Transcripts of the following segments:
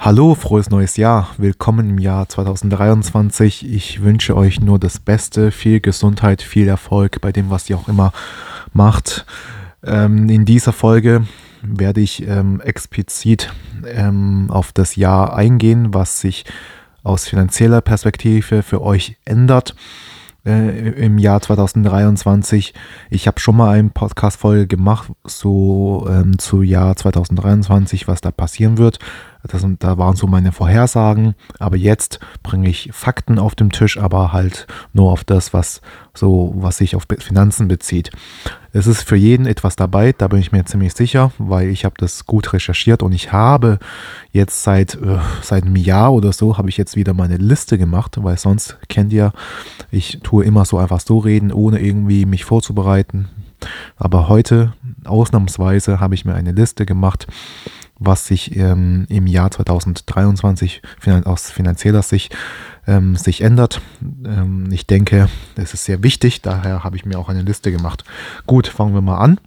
Hallo, frohes neues Jahr. Willkommen im Jahr 2023. Ich wünsche euch nur das Beste, viel Gesundheit, viel Erfolg bei dem, was ihr auch immer macht. Ähm, in dieser Folge werde ich ähm, explizit ähm, auf das Jahr eingehen, was sich aus finanzieller Perspektive für euch ändert äh, im Jahr 2023. Ich habe schon mal eine Podcast-Folge gemacht, so ähm, zu Jahr 2023, was da passieren wird. Das, da waren so meine Vorhersagen. Aber jetzt bringe ich Fakten auf den Tisch, aber halt nur auf das, was so, was sich auf Finanzen bezieht. Es ist für jeden etwas dabei, da bin ich mir ziemlich sicher, weil ich habe das gut recherchiert und ich habe jetzt seit, äh, seit einem Jahr oder so, habe ich jetzt wieder meine Liste gemacht, weil sonst kennt ihr, ich tue immer so einfach so reden, ohne irgendwie mich vorzubereiten. Aber heute, ausnahmsweise, habe ich mir eine Liste gemacht, was sich ähm, im Jahr 2023 aus finanzieller Sicht ähm, sich ändert. Ähm, ich denke, es ist sehr wichtig, daher habe ich mir auch eine Liste gemacht. Gut, fangen wir mal an.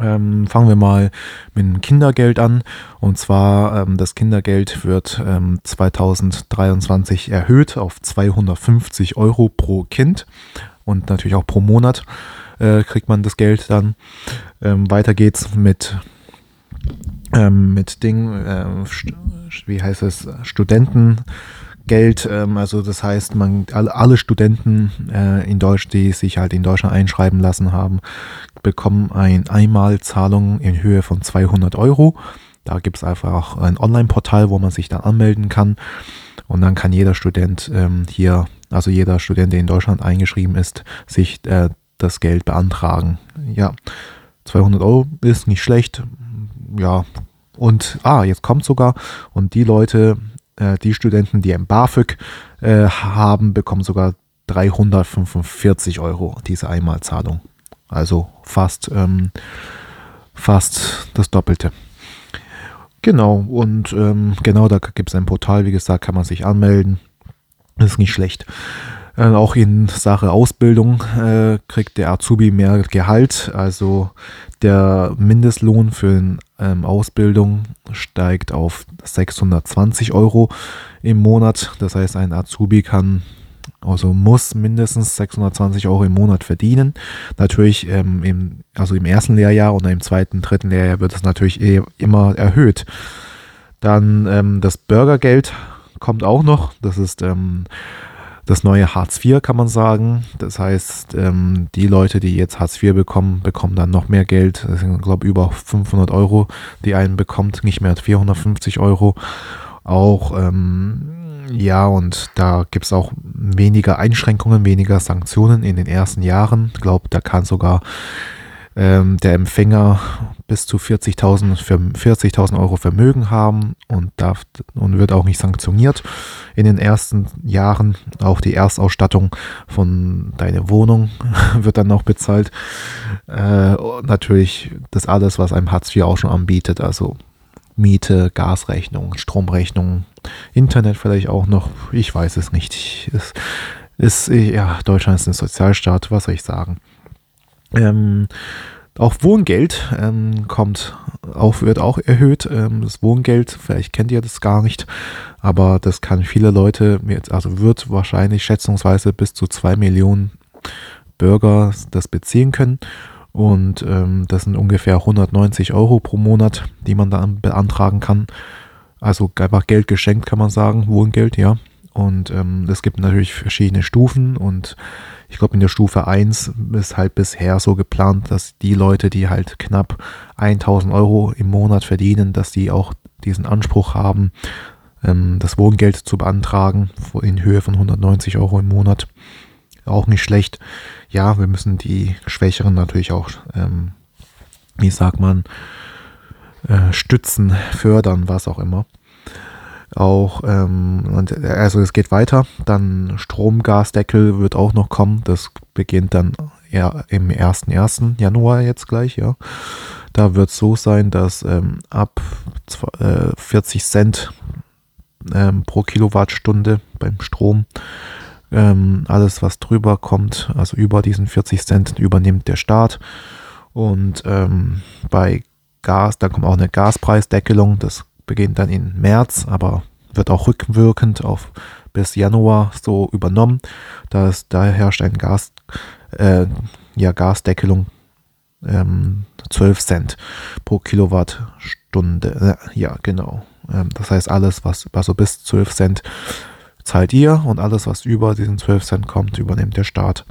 Ähm, fangen wir mal mit dem Kindergeld an. Und zwar, ähm, das Kindergeld wird ähm, 2023 erhöht auf 250 Euro pro Kind und natürlich auch pro Monat äh, kriegt man das Geld dann. Ähm, weiter geht's mit ähm, mit Ding, äh, wie heißt es, Studentengeld. Ähm, also das heißt, man alle, Studenten äh, in Deutsch, die sich halt in Deutschland einschreiben lassen haben, bekommen eine Einmalzahlung in Höhe von 200 Euro. Da gibt es einfach auch ein Online-Portal, wo man sich dann anmelden kann. Und dann kann jeder Student ähm, hier, also jeder Student, der in Deutschland eingeschrieben ist, sich äh, das Geld beantragen. Ja, 200 Euro ist nicht schlecht ja, und ah, jetzt kommt sogar, und die Leute, äh, die Studenten, die ein BAföG äh, haben, bekommen sogar 345 Euro diese Einmalzahlung. Also fast, ähm, fast das Doppelte. Genau, und ähm, genau da gibt es ein Portal, wie gesagt, kann man sich anmelden. Ist nicht schlecht. Äh, auch in Sache Ausbildung äh, kriegt der Azubi mehr Gehalt. Also der Mindestlohn für eine ähm, Ausbildung steigt auf 620 Euro im Monat. Das heißt, ein Azubi kann also muss mindestens 620 Euro im Monat verdienen. Natürlich ähm, im, also im ersten Lehrjahr oder im zweiten, dritten Lehrjahr wird es natürlich eh immer erhöht. Dann ähm, das Bürgergeld kommt auch noch. Das ist ähm, das neue Hartz IV, kann man sagen. Das heißt, ähm, die Leute, die jetzt Hartz IV bekommen, bekommen dann noch mehr Geld. Das sind, glaube ich, über 500 Euro, die einen bekommt, nicht mehr 450 Euro. Auch, ähm, ja, und da gibt es auch weniger Einschränkungen, weniger Sanktionen in den ersten Jahren. Ich glaube, da kann sogar ähm, der Empfänger bis zu 40.000 40 Euro Vermögen haben und, darf, und wird auch nicht sanktioniert. In den ersten Jahren auch die Erstausstattung von deiner Wohnung wird dann noch bezahlt. Äh, natürlich das alles, was einem Hartz IV auch schon anbietet, also Miete, Gasrechnung, Stromrechnung, Internet vielleicht auch noch. Ich weiß es nicht. Es ist, ja, Deutschland ist ein Sozialstaat, was soll ich sagen. Ähm, auch Wohngeld ähm, kommt auch, wird auch erhöht. Ähm, das Wohngeld, vielleicht kennt ihr das gar nicht, aber das kann viele Leute, also wird wahrscheinlich schätzungsweise bis zu zwei Millionen Bürger das beziehen können. Und ähm, das sind ungefähr 190 Euro pro Monat, die man dann beantragen kann. Also einfach Geld geschenkt, kann man sagen, Wohngeld, ja. Und ähm, es gibt natürlich verschiedene Stufen und ich glaube, in der Stufe 1 ist halt bisher so geplant, dass die Leute, die halt knapp 1000 Euro im Monat verdienen, dass die auch diesen Anspruch haben, ähm, das Wohngeld zu beantragen in Höhe von 190 Euro im Monat. Auch nicht schlecht. Ja, wir müssen die Schwächeren natürlich auch, ähm, wie sagt man, äh, stützen, fördern, was auch immer. Auch, ähm, und, also es geht weiter. Dann Stromgasdeckel wird auch noch kommen. Das beginnt dann ja, im 1. 1. Januar jetzt gleich, ja. Da wird es so sein, dass ähm, ab äh, 40 Cent ähm, pro Kilowattstunde beim Strom ähm, alles, was drüber kommt, also über diesen 40 Cent, übernimmt der Staat. Und ähm, bei Gas, da kommt auch eine Gaspreisdeckelung. Das beginnt dann im März, aber wird auch rückwirkend auf bis Januar so übernommen. Da, da herrscht ein Gas, äh, ja, Gasdeckelung ähm, 12 Cent pro Kilowattstunde. Ja, genau. Ähm, das heißt, alles, was also bis 12 Cent zahlt ihr und alles, was über diesen 12 Cent kommt, übernimmt der Staat.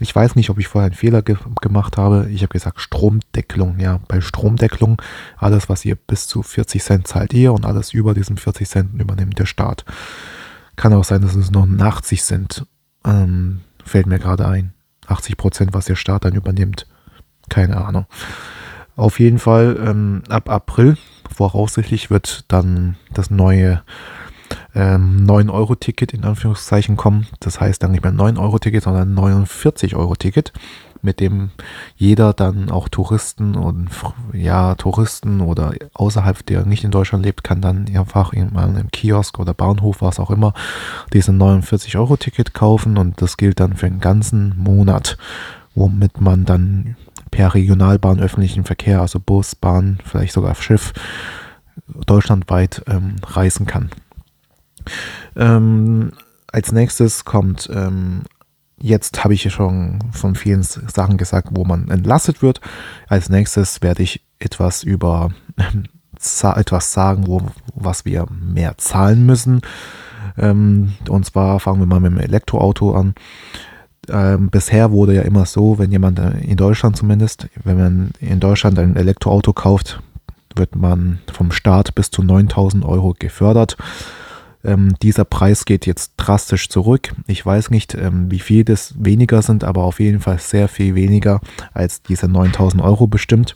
Ich weiß nicht, ob ich vorher einen Fehler ge gemacht habe. Ich habe gesagt Stromdeckelung. Ja, bei Stromdeckelung, alles, was ihr bis zu 40 Cent zahlt ihr und alles über diesen 40 Cent übernimmt der Staat. Kann auch sein, dass es noch 80 sind. Ähm, fällt mir gerade ein. 80 Prozent, was der Staat dann übernimmt. Keine Ahnung. Auf jeden Fall ähm, ab April voraussichtlich wird dann das neue ähm, 9-Euro-Ticket in Anführungszeichen kommen. Das heißt dann nicht mehr 9-Euro-Ticket, sondern 49-Euro-Ticket, mit dem jeder dann auch Touristen und ja, Touristen oder außerhalb, der nicht in Deutschland lebt, kann dann einfach mal im Kiosk oder Bahnhof, was auch immer, diesen 49-Euro-Ticket kaufen und das gilt dann für den ganzen Monat, womit man dann per Regionalbahn, öffentlichen Verkehr, also Bus, Bahn, vielleicht sogar Schiff, deutschlandweit ähm, reisen kann. Ähm, als nächstes kommt, ähm, jetzt habe ich ja schon von vielen Sachen gesagt, wo man entlastet wird. Als nächstes werde ich etwas über etwas sagen, wo, was wir mehr zahlen müssen. Ähm, und zwar fangen wir mal mit dem Elektroauto an. Ähm, bisher wurde ja immer so, wenn jemand äh, in Deutschland zumindest, wenn man in Deutschland ein Elektroauto kauft, wird man vom Staat bis zu 9000 Euro gefördert. Ähm, dieser Preis geht jetzt drastisch zurück. Ich weiß nicht, ähm, wie viel das weniger sind, aber auf jeden Fall sehr viel weniger als diese 9000 Euro bestimmt.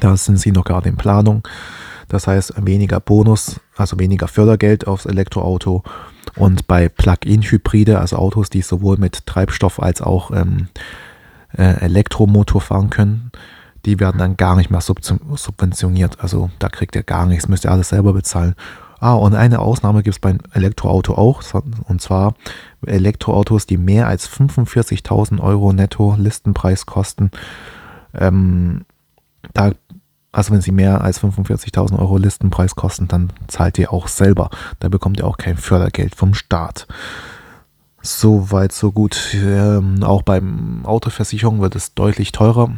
Da sind sie noch gerade in Planung. Das heißt, weniger Bonus, also weniger Fördergeld aufs Elektroauto. Und bei Plug-in-Hybride, also Autos, die sowohl mit Treibstoff als auch ähm, äh, Elektromotor fahren können, die werden dann gar nicht mehr subventioniert. Also da kriegt ihr gar nichts, müsst ihr alles selber bezahlen. Ah, und eine Ausnahme gibt es beim Elektroauto auch, und zwar Elektroautos, die mehr als 45.000 Euro netto Listenpreis kosten. Ähm, da, also wenn sie mehr als 45.000 Euro Listenpreis kosten, dann zahlt ihr auch selber. Da bekommt ihr auch kein Fördergeld vom Staat. So weit, so gut. Ähm, auch beim Autoversicherung wird es deutlich teurer.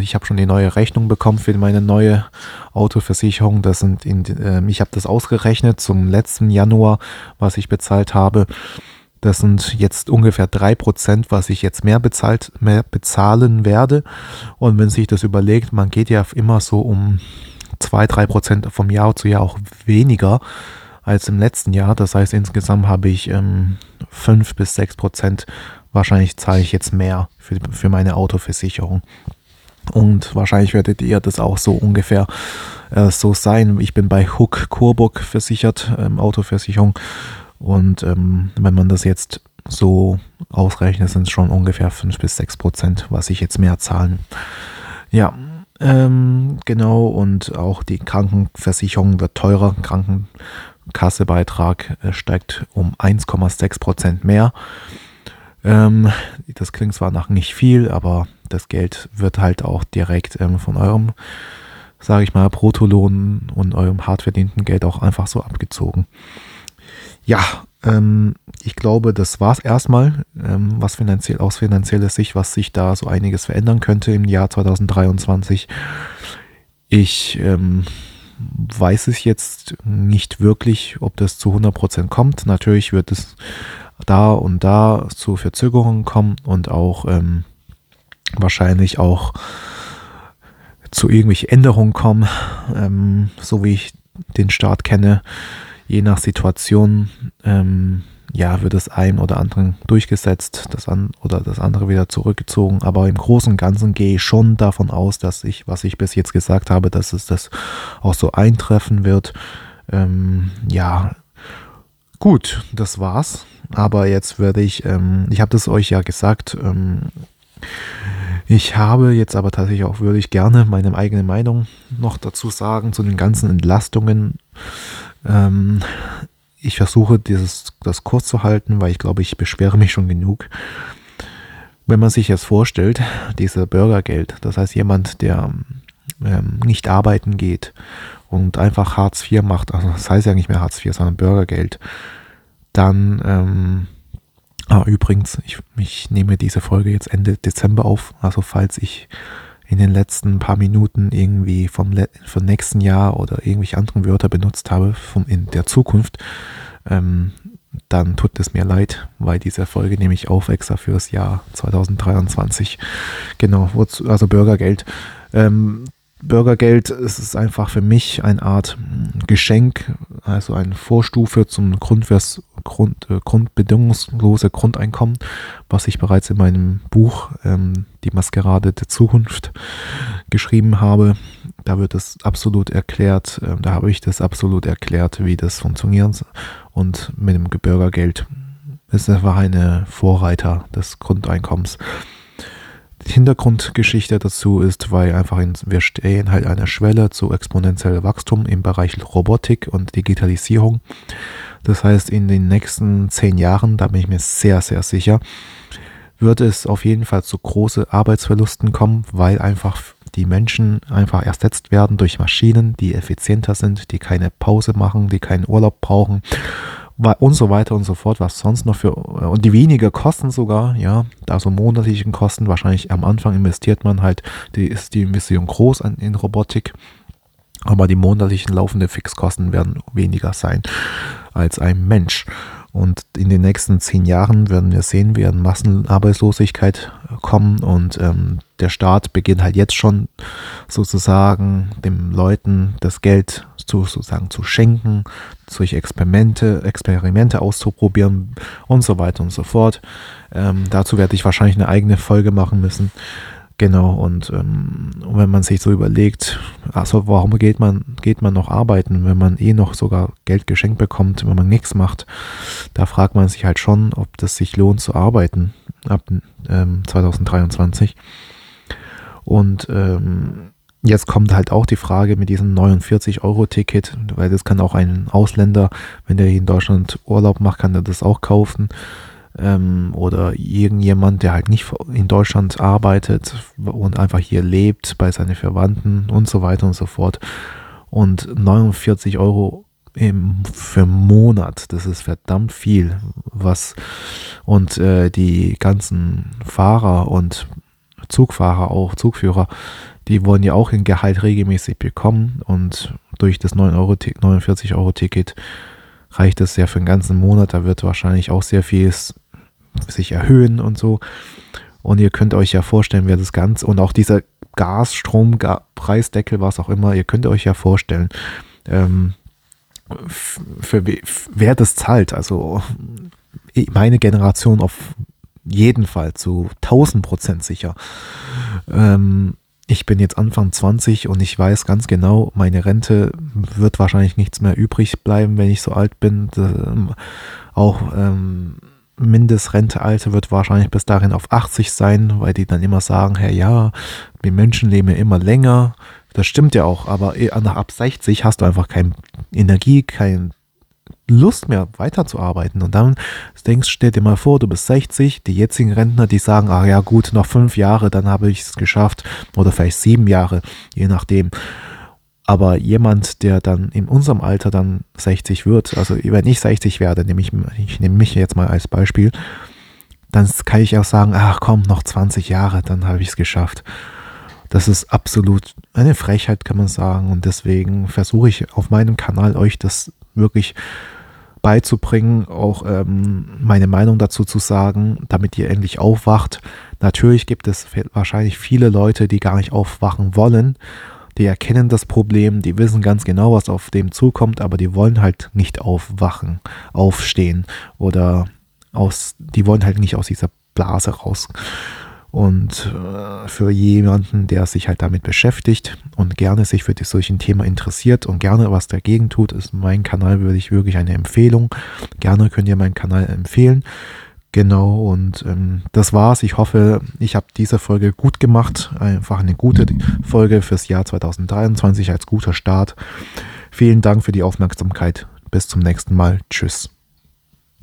Ich habe schon die neue Rechnung bekommen für meine neue Autoversicherung. Das sind in, äh, ich habe das ausgerechnet zum letzten Januar, was ich bezahlt habe. Das sind jetzt ungefähr 3%, was ich jetzt mehr, bezahlt, mehr bezahlen werde. Und wenn sich das überlegt, man geht ja immer so um 2-3% vom Jahr zu Jahr auch weniger als im letzten Jahr. Das heißt, insgesamt habe ich ähm, 5 bis 6 Prozent. Wahrscheinlich zahle ich jetzt mehr für, für meine Autoversicherung. Und wahrscheinlich werdet ihr das auch so ungefähr äh, so sein. Ich bin bei Hook Coburg versichert, ähm, Autoversicherung. Und ähm, wenn man das jetzt so ausrechnet, sind es schon ungefähr 5 bis 6 Prozent, was ich jetzt mehr zahlen. Ja, ähm, genau. Und auch die Krankenversicherung wird teurer. Kranken Kassebeitrag äh, steigt um 1,6 Prozent mehr. Ähm, das klingt zwar nach nicht viel, aber das Geld wird halt auch direkt ähm, von eurem, sage ich mal, Bruttolohn und eurem hart verdienten Geld auch einfach so abgezogen. Ja, ähm, ich glaube, das war es erstmal, was finanziell aus finanzieller Sicht, was sich da so einiges verändern könnte im Jahr 2023. Ich ähm, weiß ich jetzt nicht wirklich, ob das zu 100% kommt. Natürlich wird es da und da zu Verzögerungen kommen und auch ähm, wahrscheinlich auch zu irgendwelchen Änderungen kommen, ähm, so wie ich den Staat kenne, je nach Situation. Ähm, ja, wird das ein oder andere durchgesetzt, das an, oder das andere wieder zurückgezogen. Aber im Großen und Ganzen gehe ich schon davon aus, dass ich, was ich bis jetzt gesagt habe, dass es das auch so eintreffen wird. Ähm, ja, gut, das war's. Aber jetzt werde ich, ähm, ich habe das euch ja gesagt, ähm, ich habe jetzt aber tatsächlich auch würde ich gerne meine eigene Meinung noch dazu sagen zu den ganzen Entlastungen. Ähm, ich versuche dieses, das kurz zu halten, weil ich glaube, ich beschwere mich schon genug. Wenn man sich jetzt vorstellt, diese Bürgergeld, das heißt jemand, der ähm, nicht arbeiten geht und einfach Hartz IV macht, also das heißt ja nicht mehr Hartz IV, sondern Bürgergeld, dann, ähm, ah, übrigens, ich, ich nehme diese Folge jetzt Ende Dezember auf, also falls ich in den letzten paar Minuten irgendwie vom, vom nächsten Jahr oder irgendwelche anderen Wörter benutzt habe vom, in der Zukunft, ähm, dann tut es mir leid, weil diese Folge nehme ich auf extra fürs Jahr 2023. Genau, also Bürgergeld. Ähm, Bürgergeld ist einfach für mich eine Art Geschenk, also eine Vorstufe zum Grundvers, Grund, äh, grundbedingungslose Grundeinkommen, was ich bereits in meinem Buch ähm, Die Maskerade der Zukunft geschrieben habe. Da wird es absolut erklärt, äh, da habe ich das absolut erklärt, wie das funktioniert. Und mit dem Bürgergeld ist einfach eine Vorreiter des Grundeinkommens. Hintergrundgeschichte dazu ist, weil einfach in, wir stehen halt an der Schwelle zu exponentiellem Wachstum im Bereich Robotik und Digitalisierung. Das heißt, in den nächsten zehn Jahren, da bin ich mir sehr, sehr sicher, wird es auf jeden Fall zu großen Arbeitsverlusten kommen, weil einfach die Menschen einfach ersetzt werden durch Maschinen, die effizienter sind, die keine Pause machen, die keinen Urlaub brauchen und so weiter und so fort, was sonst noch für, und die weniger Kosten sogar, ja, also monatlichen Kosten, wahrscheinlich am Anfang investiert man halt, die ist die Investition groß an, in Robotik, aber die monatlichen laufenden Fixkosten werden weniger sein als ein Mensch. Und in den nächsten zehn Jahren werden wir sehen, werden Massenarbeitslosigkeit kommen und ähm, der Staat beginnt halt jetzt schon sozusagen den Leuten das Geld zu, sozusagen zu schenken, solche Experimente, Experimente auszuprobieren und so weiter und so fort. Ähm, dazu werde ich wahrscheinlich eine eigene Folge machen müssen. Genau, und ähm, wenn man sich so überlegt, also warum geht man, geht man noch arbeiten, wenn man eh noch sogar Geld geschenkt bekommt, wenn man nichts macht, da fragt man sich halt schon, ob das sich lohnt zu arbeiten ab ähm, 2023. Und ähm, jetzt kommt halt auch die Frage mit diesem 49-Euro-Ticket, weil das kann auch ein Ausländer, wenn der hier in Deutschland Urlaub macht, kann er das auch kaufen. Ähm, oder irgendjemand, der halt nicht in Deutschland arbeitet und einfach hier lebt bei seinen Verwandten und so weiter und so fort. Und 49 Euro im, für Monat, das ist verdammt viel. Was und äh, die ganzen Fahrer und Zugfahrer, auch Zugführer, die wollen ja auch ein Gehalt regelmäßig bekommen und durch das 9 Euro, 49 Euro Ticket reicht es ja für den ganzen Monat. Da wird wahrscheinlich auch sehr viel sich erhöhen und so. Und ihr könnt euch ja vorstellen, wer das Ganze und auch dieser Gas, Strom, Preisdeckel, was auch immer, ihr könnt euch ja vorstellen, ähm, für wer das zahlt. Also meine Generation auf jeden Fall zu 1000 Prozent sicher. Ähm, ich bin jetzt Anfang 20 und ich weiß ganz genau, meine Rente wird wahrscheinlich nichts mehr übrig bleiben, wenn ich so alt bin. Ähm, auch ähm, Mindestrentealter wird wahrscheinlich bis dahin auf 80 sein, weil die dann immer sagen, hey ja, die Menschen leben ja immer länger. Das stimmt ja auch, aber eh, nach ab 60 hast du einfach keine Energie, kein Lust mehr weiterzuarbeiten. Und dann denkst, stell dir mal vor, du bist 60, die jetzigen Rentner, die sagen, ach ja gut, noch fünf Jahre, dann habe ich es geschafft. Oder vielleicht sieben Jahre, je nachdem. Aber jemand, der dann in unserem Alter dann 60 wird, also wenn ich 60 werde, nehme ich, ich nehme mich jetzt mal als Beispiel, dann kann ich auch sagen, ach komm, noch 20 Jahre, dann habe ich es geschafft. Das ist absolut eine Frechheit, kann man sagen. Und deswegen versuche ich auf meinem Kanal euch das wirklich beizubringen, auch ähm, meine Meinung dazu zu sagen, damit ihr endlich aufwacht. Natürlich gibt es wahrscheinlich viele Leute, die gar nicht aufwachen wollen. Die erkennen das Problem, die wissen ganz genau, was auf dem zukommt, aber die wollen halt nicht aufwachen, aufstehen oder aus, die wollen halt nicht aus dieser Blase raus. Und äh, für jemanden, der sich halt damit beschäftigt und gerne sich für solchen Thema interessiert und gerne was dagegen tut, ist mein Kanal wirklich wirklich eine Empfehlung. Gerne könnt ihr meinen Kanal empfehlen. Genau, und ähm, das war's. Ich hoffe, ich habe diese Folge gut gemacht. Einfach eine gute Folge fürs Jahr 2023 als guter Start. Vielen Dank für die Aufmerksamkeit. Bis zum nächsten Mal. Tschüss.